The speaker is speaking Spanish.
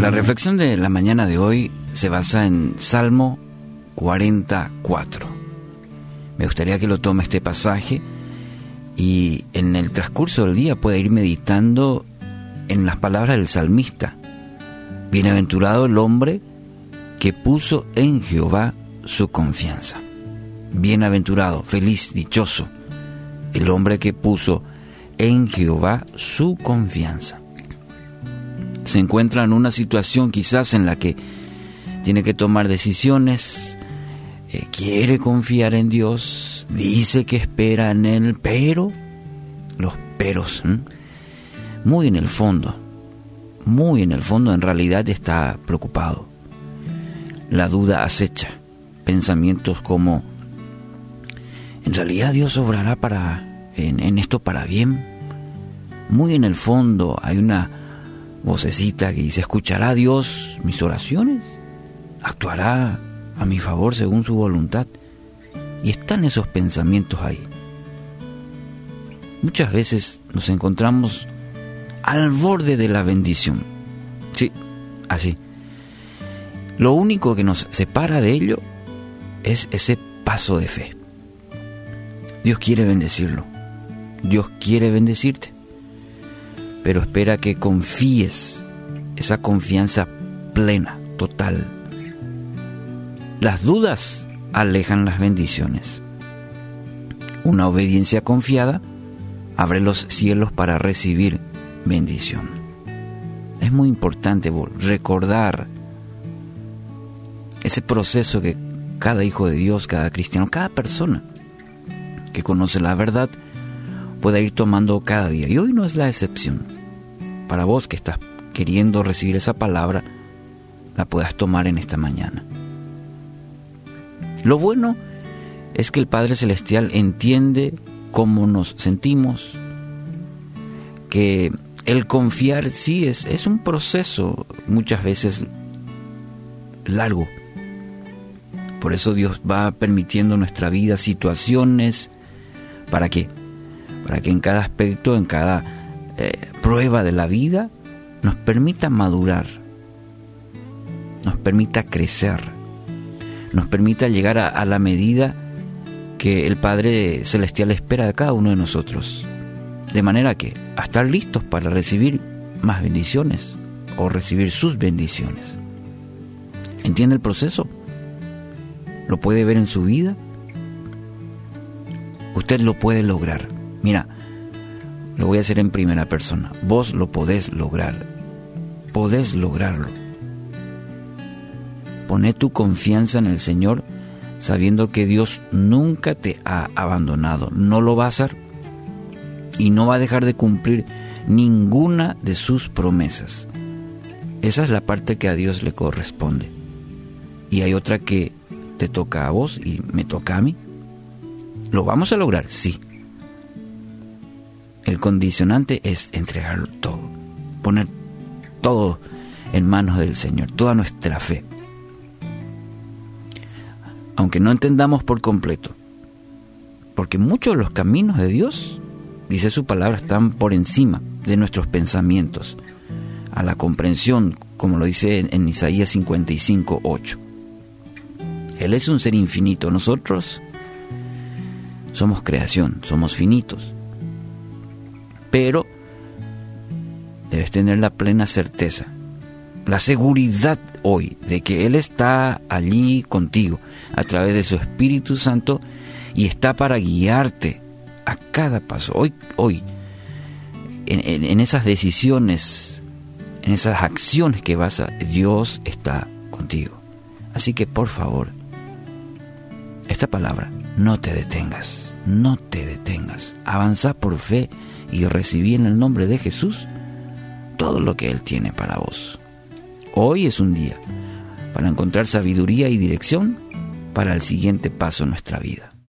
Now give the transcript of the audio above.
La reflexión de la mañana de hoy se basa en Salmo 44. Me gustaría que lo tome este pasaje y en el transcurso del día pueda ir meditando en las palabras del salmista. Bienaventurado el hombre que puso en Jehová su confianza. Bienaventurado, feliz, dichoso, el hombre que puso en Jehová su confianza. Se encuentra en una situación quizás en la que tiene que tomar decisiones, eh, quiere confiar en Dios, dice que espera en Él, pero los peros, muy en el fondo, muy en el fondo en realidad está preocupado. La duda acecha, pensamientos como, ¿en realidad Dios obrará para en, esto para bien. Muy en el fondo hay una vocecita que dice, ¿escuchará Dios mis oraciones? ¿Actuará a mi favor según su voluntad? Y están esos pensamientos ahí. Muchas veces nos encontramos al borde de la bendición. Sí, así. Lo único que nos separa de ello es ese paso de fe. Dios quiere bendecirlo. Dios quiere bendecirte, pero espera que confíes esa confianza plena, total. Las dudas alejan las bendiciones. Una obediencia confiada abre los cielos para recibir bendición. Es muy importante recordar ese proceso que cada hijo de Dios, cada cristiano, cada persona que conoce la verdad, pueda ir tomando cada día. Y hoy no es la excepción. Para vos que estás queriendo recibir esa palabra, la puedas tomar en esta mañana. Lo bueno es que el Padre Celestial entiende cómo nos sentimos, que el confiar sí es, es un proceso muchas veces largo. Por eso Dios va permitiendo en nuestra vida situaciones para que para que en cada aspecto, en cada eh, prueba de la vida, nos permita madurar, nos permita crecer, nos permita llegar a, a la medida que el Padre Celestial espera de cada uno de nosotros. De manera que a estar listos para recibir más bendiciones o recibir sus bendiciones. ¿Entiende el proceso? ¿Lo puede ver en su vida? Usted lo puede lograr. Mira, lo voy a hacer en primera persona. Vos lo podés lograr. Podés lograrlo. Poné tu confianza en el Señor sabiendo que Dios nunca te ha abandonado. No lo va a hacer y no va a dejar de cumplir ninguna de sus promesas. Esa es la parte que a Dios le corresponde. Y hay otra que te toca a vos y me toca a mí. ¿Lo vamos a lograr? Sí. Condicionante es entregar todo, poner todo en manos del Señor, toda nuestra fe. Aunque no entendamos por completo, porque muchos de los caminos de Dios, dice su palabra, están por encima de nuestros pensamientos, a la comprensión, como lo dice en, en Isaías 55, 8. Él es un ser infinito, nosotros somos creación, somos finitos pero debes tener la plena certeza, la seguridad hoy de que Él está allí contigo a través de su Espíritu Santo y está para guiarte a cada paso. Hoy, hoy, en, en esas decisiones, en esas acciones que vas a, Dios está contigo. Así que por favor, esta palabra, no te detengas, no te detengas, avanza por fe y recibí en el nombre de Jesús todo lo que Él tiene para vos. Hoy es un día para encontrar sabiduría y dirección para el siguiente paso en nuestra vida.